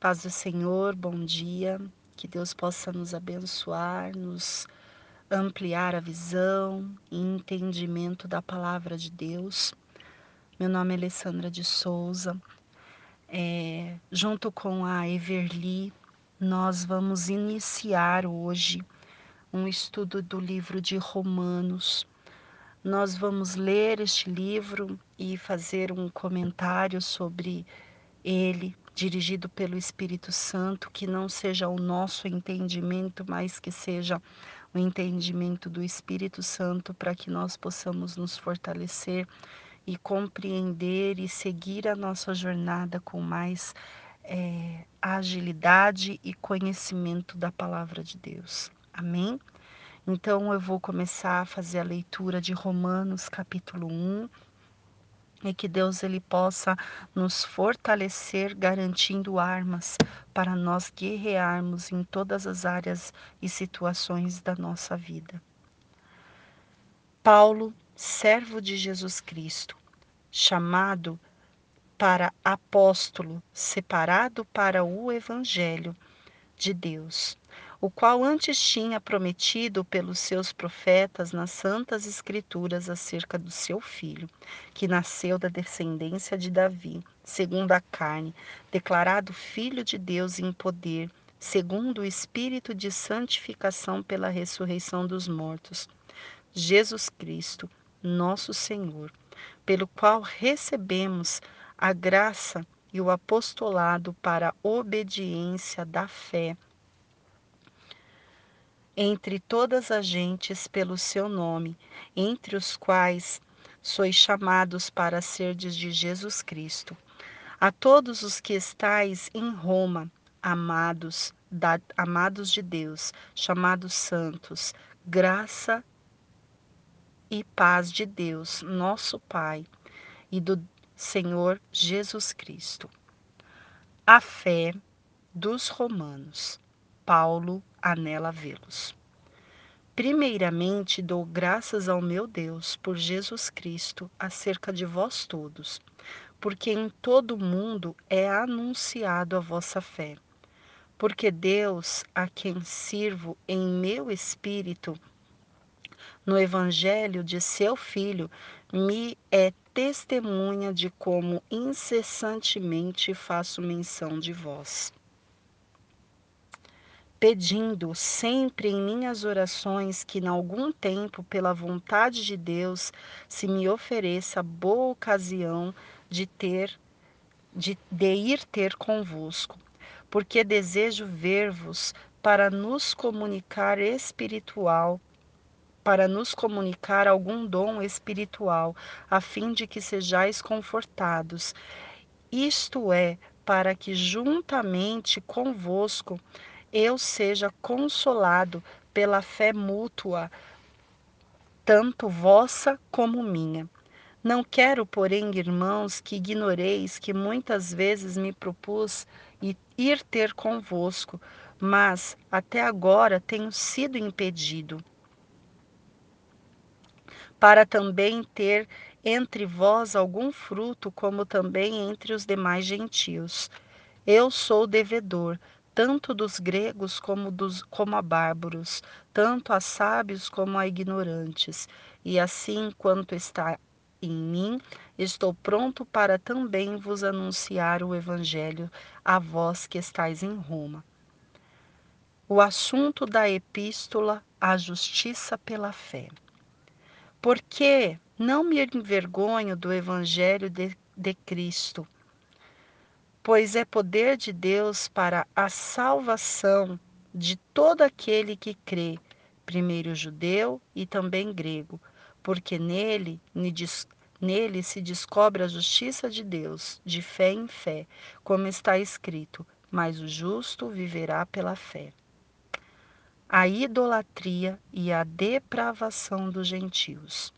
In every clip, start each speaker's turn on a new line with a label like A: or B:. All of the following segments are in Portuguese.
A: Paz do Senhor, bom dia. Que Deus possa nos abençoar, nos ampliar a visão e entendimento da palavra de Deus. Meu nome é Alessandra de Souza. É, junto com a Everly, nós vamos iniciar hoje um estudo do livro de Romanos. Nós vamos ler este livro e fazer um comentário sobre ele dirigido pelo Espírito Santo, que não seja o nosso entendimento, mas que seja o entendimento do Espírito Santo, para que nós possamos nos fortalecer e compreender e seguir a nossa jornada com mais é, agilidade e conhecimento da palavra de Deus. Amém? Então eu vou começar a fazer a leitura de Romanos capítulo 1 e que Deus ele possa nos fortalecer garantindo armas para nós guerrearmos em todas as áreas e situações da nossa vida. Paulo, servo de Jesus Cristo, chamado para apóstolo, separado para o evangelho de Deus, o qual antes tinha prometido pelos seus profetas nas santas escrituras acerca do seu filho, que nasceu da descendência de Davi, segundo a carne, declarado filho de Deus em poder, segundo o espírito de santificação pela ressurreição dos mortos. Jesus Cristo, nosso Senhor, pelo qual recebemos a graça e o apostolado para a obediência da fé entre todas as gentes pelo seu nome, entre os quais sois chamados para serdes de Jesus Cristo. A todos os que estais em Roma, amados, da, amados de Deus, chamados santos, graça e paz de Deus, nosso Pai, e do Senhor Jesus Cristo. A fé dos romanos. Paulo anela vê-los. Primeiramente dou graças ao meu Deus por Jesus Cristo acerca de vós todos, porque em todo o mundo é anunciado a vossa fé. Porque Deus, a quem sirvo em meu espírito, no Evangelho de seu Filho, me é testemunha de como incessantemente faço menção de vós pedindo sempre em minhas orações que, em algum tempo, pela vontade de Deus, se me ofereça boa ocasião de ter de, de ir ter convosco, porque desejo ver-vos para nos comunicar espiritual, para nos comunicar algum dom espiritual, a fim de que sejais confortados. Isto é, para que juntamente convosco eu seja consolado pela fé mútua, tanto vossa como minha. Não quero, porém, irmãos, que ignoreis que muitas vezes me propus ir ter convosco, mas até agora tenho sido impedido. Para também ter entre vós algum fruto, como também entre os demais gentios. Eu sou devedor, tanto dos gregos como, dos, como a bárbaros, tanto a sábios como a ignorantes. E assim quanto está em mim, estou pronto para também vos anunciar o Evangelho a vós que estáis em Roma. O assunto da epístola, a justiça pela fé. Porque não me envergonho do Evangelho de, de Cristo pois é poder de Deus para a salvação de todo aquele que crê, primeiro judeu e também grego, porque nele, nele se descobre a justiça de Deus, de fé em fé, como está escrito: mas o justo viverá pela fé. A idolatria e a depravação dos gentios.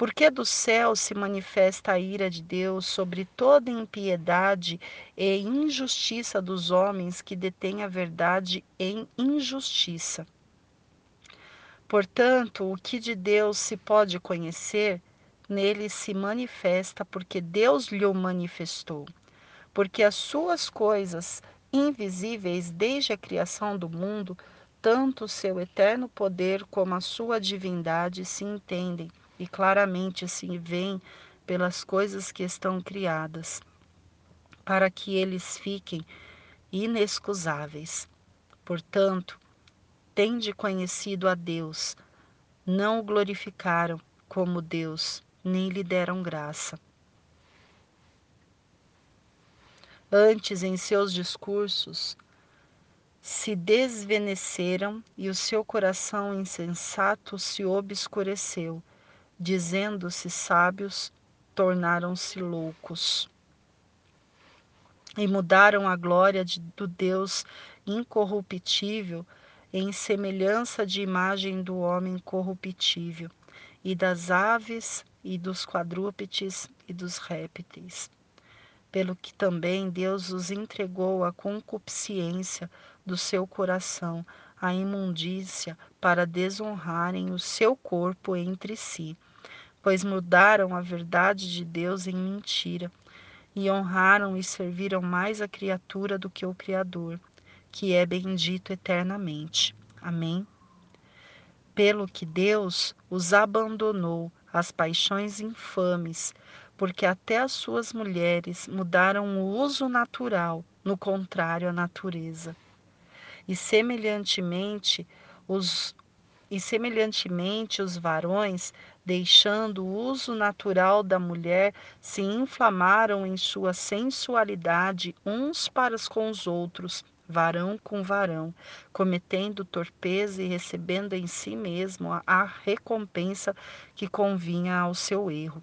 A: Porque do céu se manifesta a ira de Deus sobre toda impiedade e injustiça dos homens que detêm a verdade em injustiça. Portanto, o que de Deus se pode conhecer, nele se manifesta porque Deus lhe o manifestou. Porque as suas coisas invisíveis desde a criação do mundo, tanto o seu eterno poder como a sua divindade se entendem e claramente se veem pelas coisas que estão criadas, para que eles fiquem inexcusáveis. Portanto, tende conhecido a Deus, não o glorificaram como Deus, nem lhe deram graça. Antes, em seus discursos, se desvaneceram e o seu coração insensato se obscureceu, dizendo-se sábios, tornaram-se loucos. E mudaram a glória de, do Deus incorruptível em semelhança de imagem do homem corruptível, e das aves, e dos quadrúpedes, e dos répteis pelo que também Deus os entregou à concupiscência do seu coração, à imundícia, para desonrarem o seu corpo entre si, pois mudaram a verdade de Deus em mentira, e honraram e serviram mais a criatura do que o Criador, que é bendito eternamente. Amém. Pelo que Deus os abandonou às paixões infames, porque até as suas mulheres mudaram o uso natural, no contrário à natureza. E semelhantemente, os e semelhantemente os varões, deixando o uso natural da mulher, se inflamaram em sua sensualidade uns para com os outros, varão com varão, cometendo torpeza e recebendo em si mesmo a recompensa que convinha ao seu erro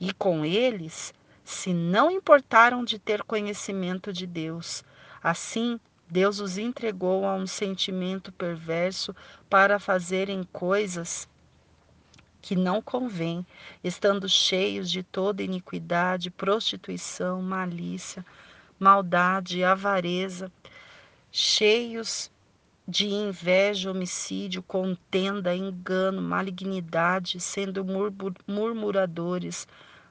A: e com eles se não importaram de ter conhecimento de Deus. Assim, Deus os entregou a um sentimento perverso para fazerem coisas que não convém, estando cheios de toda iniquidade, prostituição, malícia, maldade, avareza, cheios de inveja, homicídio, contenda, engano, malignidade, sendo murmuradores,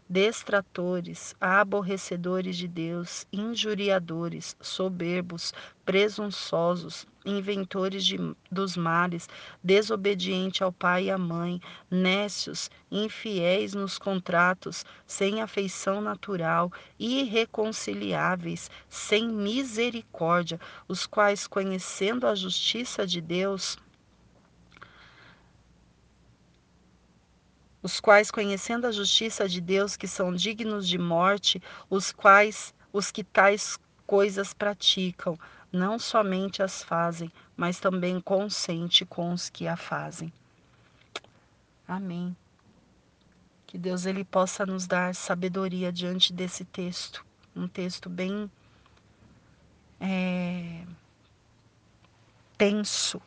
A: destratores, aborrecedores de Deus, injuriadores, soberbos, presunçosos, inventores de, dos males, desobediente ao pai e à mãe, nécios, infiéis nos contratos, sem afeição natural, irreconciliáveis, sem misericórdia, os quais, conhecendo a justiça de Deus, os quais conhecendo a justiça de Deus que são dignos de morte, os quais os que tais coisas praticam, não somente as fazem, mas também consente com os que a fazem. Amém. Que Deus ele possa nos dar sabedoria diante desse texto, um texto bem é, tenso,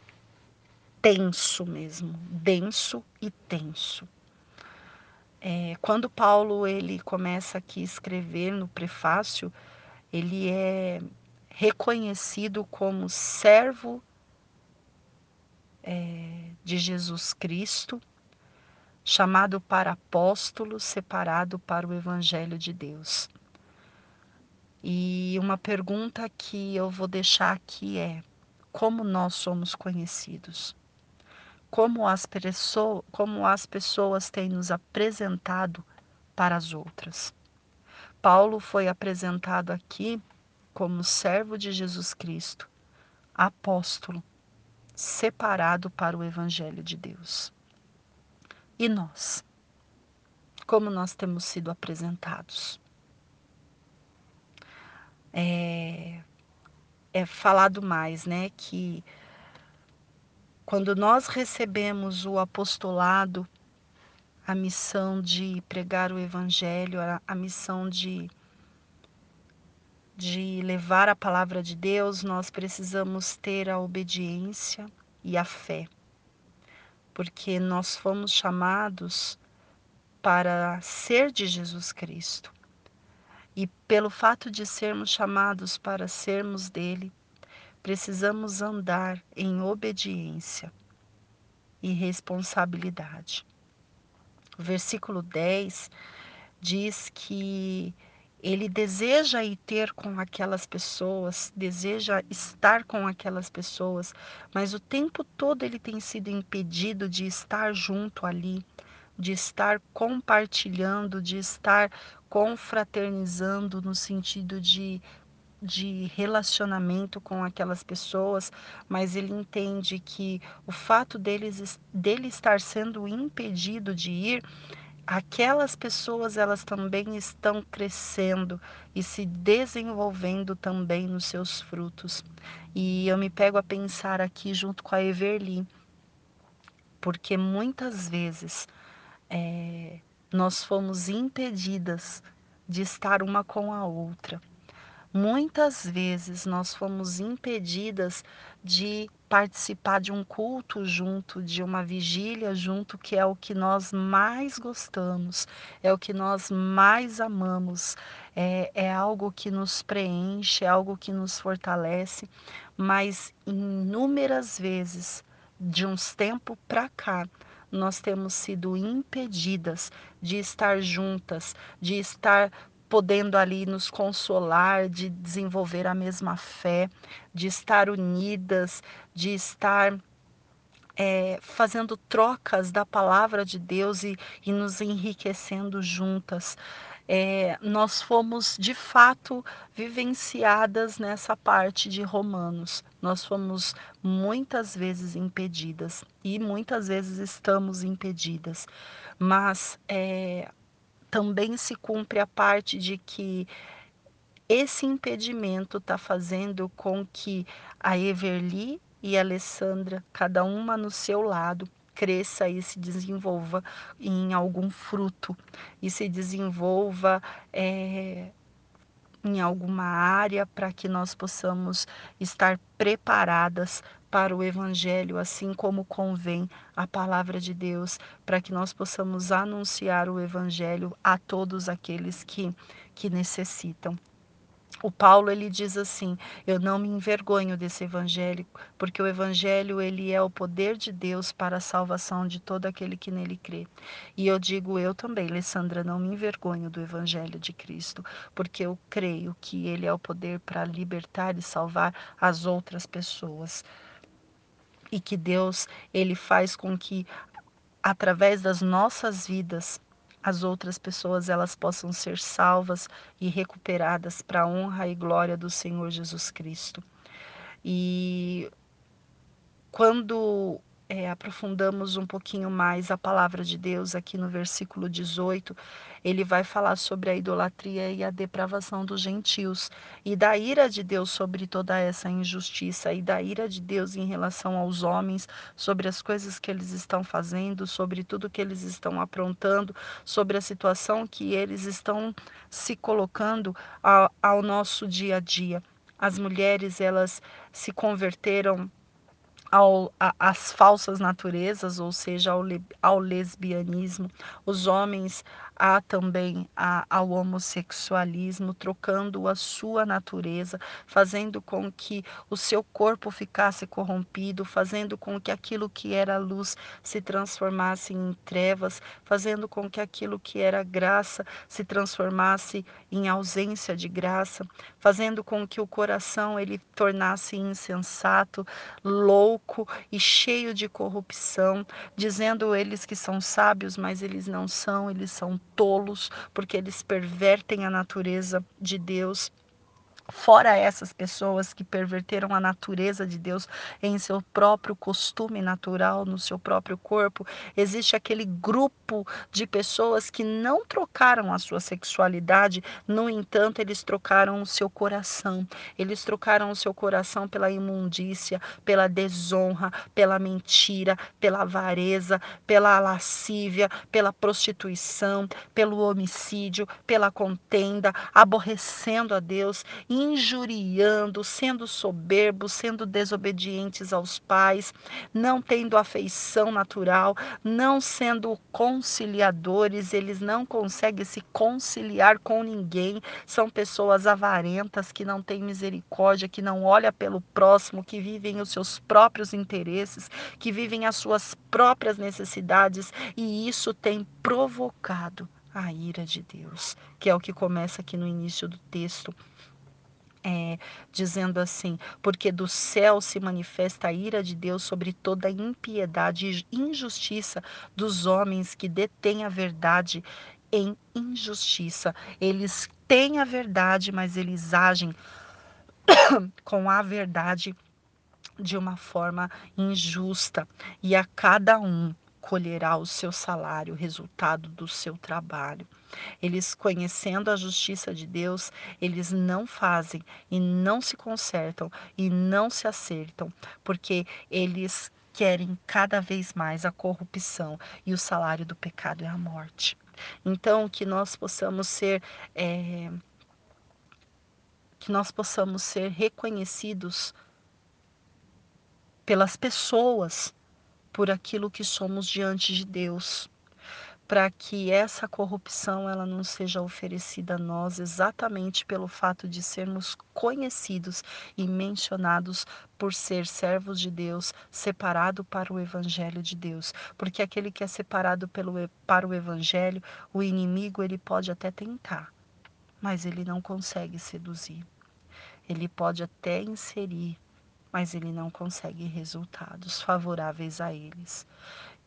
A: tenso mesmo, denso e tenso. É, quando Paulo ele começa aqui a escrever no prefácio, ele é reconhecido como servo é, de Jesus Cristo, chamado para apóstolo, separado para o Evangelho de Deus. E uma pergunta que eu vou deixar aqui é: como nós somos conhecidos? Como as, pessoas, como as pessoas têm nos apresentado para as outras. Paulo foi apresentado aqui como servo de Jesus Cristo, apóstolo, separado para o Evangelho de Deus. E nós? Como nós temos sido apresentados? É, é falado mais, né, que quando nós recebemos o apostolado, a missão de pregar o evangelho, a, a missão de de levar a palavra de Deus, nós precisamos ter a obediência e a fé. Porque nós fomos chamados para ser de Jesus Cristo. E pelo fato de sermos chamados para sermos dele, precisamos andar em obediência e responsabilidade. O versículo 10 diz que ele deseja ir ter com aquelas pessoas, deseja estar com aquelas pessoas, mas o tempo todo ele tem sido impedido de estar junto ali, de estar compartilhando, de estar confraternizando no sentido de de relacionamento com aquelas pessoas, mas ele entende que o fato deles, dele estar sendo impedido de ir aquelas pessoas elas também estão crescendo e se desenvolvendo também nos seus frutos. E eu me pego a pensar aqui junto com a Everly, porque muitas vezes é, nós fomos impedidas de estar uma com a outra. Muitas vezes nós fomos impedidas de participar de um culto junto, de uma vigília junto, que é o que nós mais gostamos, é o que nós mais amamos, é, é algo que nos preenche, é algo que nos fortalece, mas inúmeras vezes, de uns tempos para cá, nós temos sido impedidas de estar juntas, de estar podendo ali nos consolar, de desenvolver a mesma fé, de estar unidas, de estar é, fazendo trocas da palavra de Deus e, e nos enriquecendo juntas. É, nós fomos de fato vivenciadas nessa parte de Romanos. Nós fomos muitas vezes impedidas e muitas vezes estamos impedidas, mas é, também se cumpre a parte de que esse impedimento está fazendo com que a Everly e a Alessandra, cada uma no seu lado, cresça e se desenvolva em algum fruto e se desenvolva é, em alguma área para que nós possamos estar preparadas para o Evangelho, assim como convém a palavra de Deus, para que nós possamos anunciar o Evangelho a todos aqueles que, que necessitam. O Paulo ele diz assim: "Eu não me envergonho desse evangelho, porque o evangelho ele é o poder de Deus para a salvação de todo aquele que nele crê". E eu digo eu também, Alessandra, não me envergonho do evangelho de Cristo, porque eu creio que ele é o poder para libertar e salvar as outras pessoas e que Deus ele faz com que através das nossas vidas as outras pessoas elas possam ser salvas e recuperadas para a honra e glória do Senhor Jesus Cristo. E quando é, aprofundamos um pouquinho mais a palavra de Deus aqui no versículo 18, ele vai falar sobre a idolatria e a depravação dos gentios e da ira de Deus sobre toda essa injustiça e da ira de Deus em relação aos homens, sobre as coisas que eles estão fazendo, sobre tudo que eles estão aprontando, sobre a situação que eles estão se colocando ao, ao nosso dia a dia. As mulheres, elas se converteram às falsas naturezas, ou seja, ao, ao lesbianismo. Os homens há também a, ao homossexualismo, trocando a sua natureza, fazendo com que o seu corpo ficasse corrompido, fazendo com que aquilo que era luz se transformasse em trevas, fazendo com que aquilo que era graça se transformasse em ausência de graça, fazendo com que o coração ele tornasse insensato, louco e cheio de corrupção, dizendo eles que são sábios, mas eles não são, eles são tolos, porque eles pervertem a natureza de Deus Fora essas pessoas que perverteram a natureza de Deus em seu próprio costume natural, no seu próprio corpo, existe aquele grupo de pessoas que não trocaram a sua sexualidade, no entanto, eles trocaram o seu coração. Eles trocaram o seu coração pela imundícia, pela desonra, pela mentira, pela avareza, pela lascívia, pela prostituição, pelo homicídio, pela contenda, aborrecendo a Deus injuriando, sendo soberbos, sendo desobedientes aos pais, não tendo afeição natural, não sendo conciliadores, eles não conseguem se conciliar com ninguém, são pessoas avarentas que não têm misericórdia, que não olham pelo próximo, que vivem os seus próprios interesses, que vivem as suas próprias necessidades, e isso tem provocado a ira de Deus, que é o que começa aqui no início do texto. É, dizendo assim: porque do céu se manifesta a ira de Deus sobre toda a impiedade e injustiça dos homens que detêm a verdade em injustiça. Eles têm a verdade, mas eles agem com a verdade de uma forma injusta, e a cada um colherá o seu salário, o resultado do seu trabalho. Eles, conhecendo a justiça de Deus, eles não fazem e não se consertam e não se acertam, porque eles querem cada vez mais a corrupção e o salário do pecado é a morte. Então, que nós possamos ser. É, que nós possamos ser reconhecidos pelas pessoas por aquilo que somos diante de Deus, para que essa corrupção ela não seja oferecida a nós exatamente pelo fato de sermos conhecidos e mencionados por ser servos de Deus, separado para o evangelho de Deus, porque aquele que é separado pelo para o evangelho, o inimigo ele pode até tentar, mas ele não consegue seduzir. Ele pode até inserir mas ele não consegue resultados favoráveis a eles,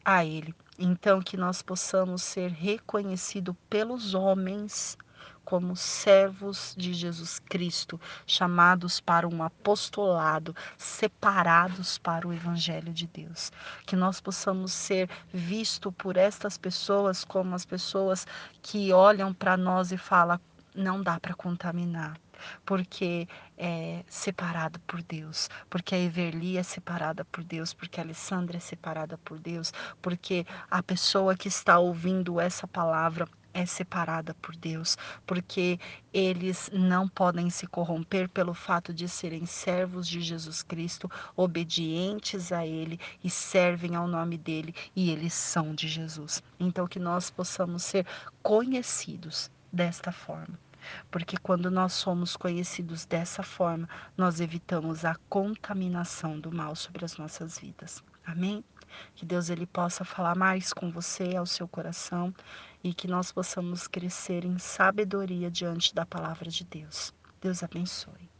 A: a ele. Então que nós possamos ser reconhecidos pelos homens como servos de Jesus Cristo, chamados para um apostolado, separados para o evangelho de Deus. Que nós possamos ser vistos por estas pessoas como as pessoas que olham para nós e falam: não dá para contaminar porque é separado por Deus, porque a Everly é separada por Deus, porque a Alessandra é separada por Deus, porque a pessoa que está ouvindo essa palavra é separada por Deus, porque eles não podem se corromper pelo fato de serem servos de Jesus Cristo, obedientes a Ele e servem ao nome dele, e eles são de Jesus. Então, que nós possamos ser conhecidos desta forma porque quando nós somos conhecidos dessa forma, nós evitamos a contaminação do mal sobre as nossas vidas. Amém? Que Deus ele possa falar mais com você ao seu coração e que nós possamos crescer em sabedoria diante da palavra de Deus. Deus abençoe.